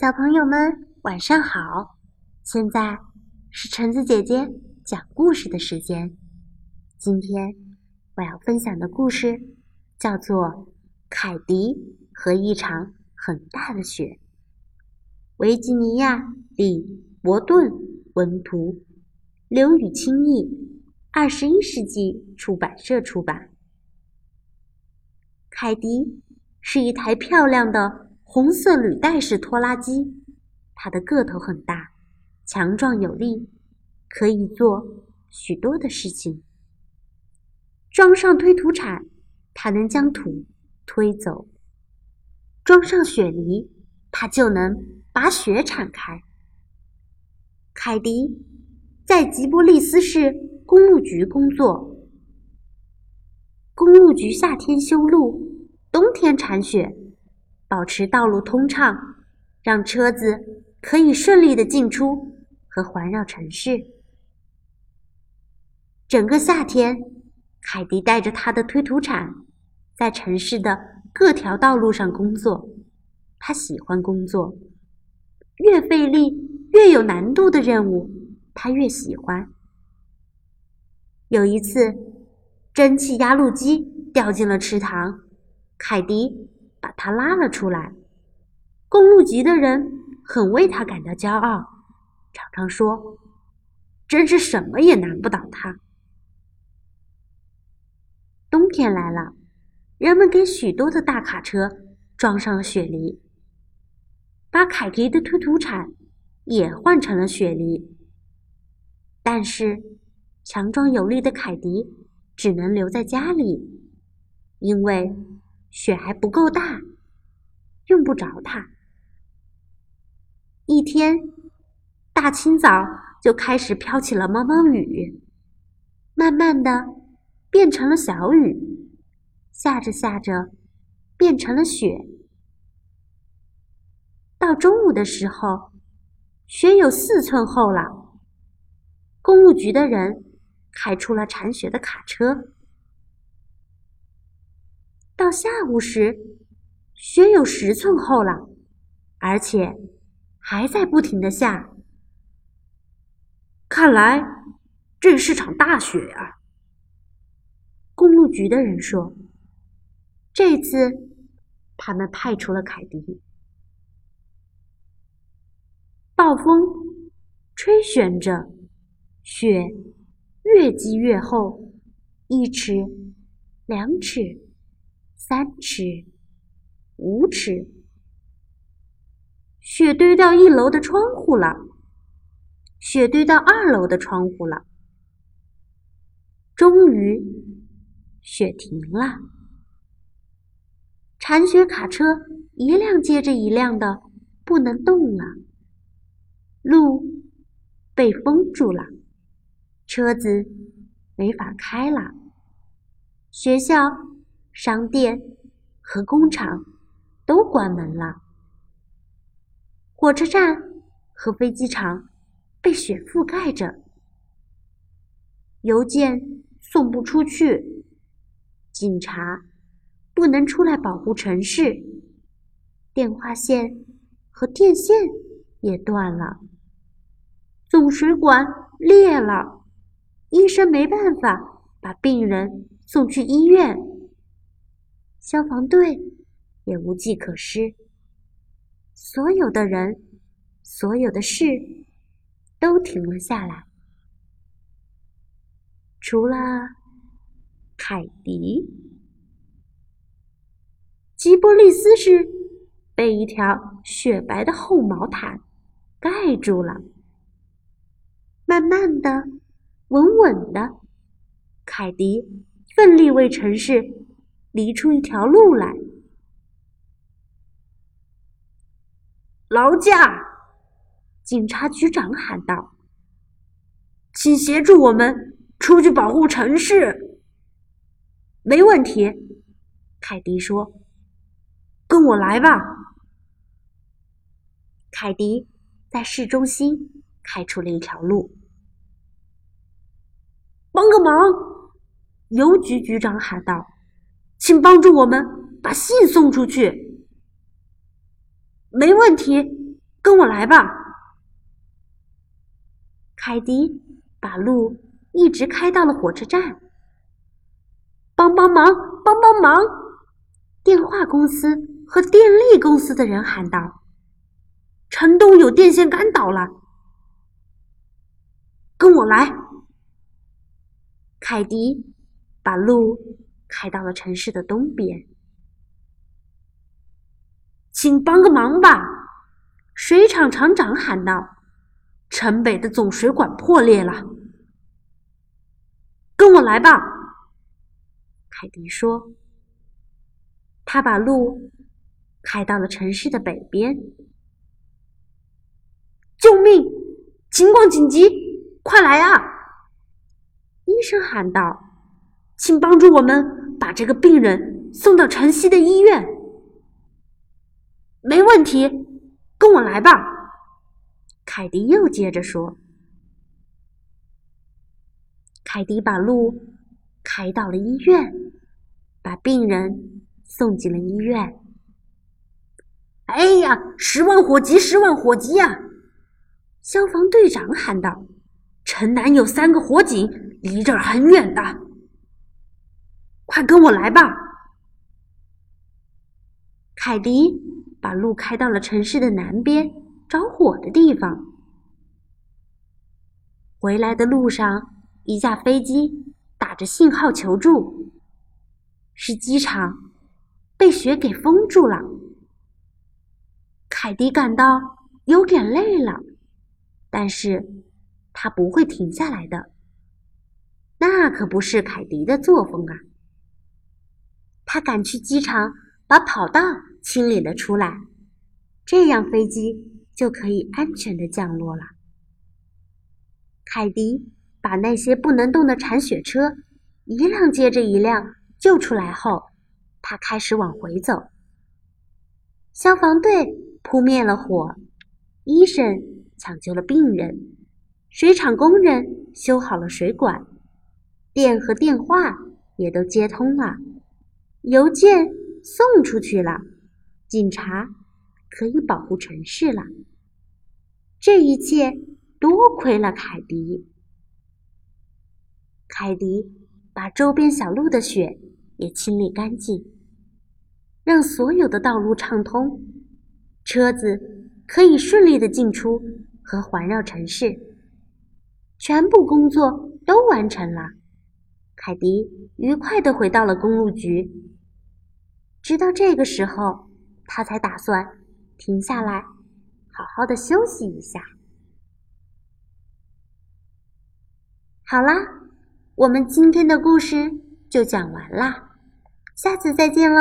小朋友们，晚上好！现在是橙子姐姐讲故事的时间。今天我要分享的故事叫做《凯迪和一场很大的雪》。维吉尼亚·里·伯顿文图，刘雨清译，二十一世纪出版社出版。凯迪是一台漂亮的。红色履带式拖拉机，它的个头很大，强壮有力，可以做许多的事情。装上推土铲，它能将土推走；装上雪犁，它就能把雪铲开。凯迪在吉波利斯市公路局工作，公路局夏天修路，冬天铲雪。保持道路通畅，让车子可以顺利的进出和环绕城市。整个夏天，凯迪带着他的推土铲，在城市的各条道路上工作。他喜欢工作，越费力、越有难度的任务，他越喜欢。有一次，蒸汽压路机掉进了池塘，凯迪。他拉了出来，公路局的人很为他感到骄傲，常常说：“真是什么也难不倒他。”冬天来了，人们给许多的大卡车装上了雪梨，把凯迪的推土铲也换成了雪梨。但是，强壮有力的凯迪只能留在家里，因为。雪还不够大，用不着他。一天，大清早就开始飘起了毛毛雨，慢慢的变成了小雨，下着下着变成了雪。到中午的时候，雪有四寸厚了。公路局的人开出了铲雪的卡车。到下午时，雪有十寸厚了，而且还在不停的下。看来这是场大雪呀。公路局的人说：“这次他们派出了凯迪。”暴风吹旋着，雪越积越厚，一尺，两尺。三尺，五尺，雪堆到一楼的窗户了，雪堆到二楼的窗户了。终于，雪停了，铲雪卡车一辆接着一辆的不能动了，路被封住了，车子没法开了，学校。商店和工厂都关门了，火车站和飞机场被雪覆盖着，邮件送不出去，警察不能出来保护城市，电话线和电线也断了，总水管裂了，医生没办法把病人送去医院。消防队也无计可施，所有的人，所有的事都停了下来，除了凯迪。吉波利斯是被一条雪白的厚毛毯盖住了，慢慢的，稳稳的，凯迪奋力为城市。犁出一条路来，劳驾！警察局长喊道：“请协助我们出去保护城市。”没问题，凯迪说：“跟我来吧。”凯迪在市中心开出了一条路。帮个忙！邮局局长喊道。请帮助我们把信送出去。没问题，跟我来吧。凯迪把路一直开到了火车站。帮帮忙，帮帮忙！电话公司和电力公司的人喊道：“城东有电线杆倒了。”跟我来。凯迪把路开到了城市的东边。请帮个忙吧！水厂厂长喊道。城北的总水管破裂了，跟我来吧。凯迪说：“他把路开到了城市的北边。”救命！情况紧急，快来啊！医生喊道：“请帮助我们把这个病人送到城西的医院。”没问题，跟我来吧。凯迪又接着说：“凯迪把路开到了医院，把病人送进了医院。”哎呀，十万火急，十万火急呀！消防队长喊道：“城南有三个火警，离这儿很远的，快跟我来吧！”凯迪把路开到了城市的南边。着火的地方。回来的路上，一架飞机打着信号求助，是机场被雪给封住了。凯迪感到有点累了，但是他不会停下来的。那可不是凯迪的作风啊！他赶去机场，把跑道清理了出来，这样飞机。就可以安全的降落了。凯迪把那些不能动的铲雪车一辆接着一辆救出来后，他开始往回走。消防队扑灭了火，医生抢救了病人，水厂工人修好了水管，电和电话也都接通了，邮件送出去了，警察。可以保护城市了。这一切多亏了凯迪。凯迪把周边小路的雪也清理干净，让所有的道路畅通，车子可以顺利的进出和环绕城市。全部工作都完成了，凯迪愉快的回到了公路局。直到这个时候，他才打算。停下来，好好的休息一下。好啦，我们今天的故事就讲完啦，下次再见喽。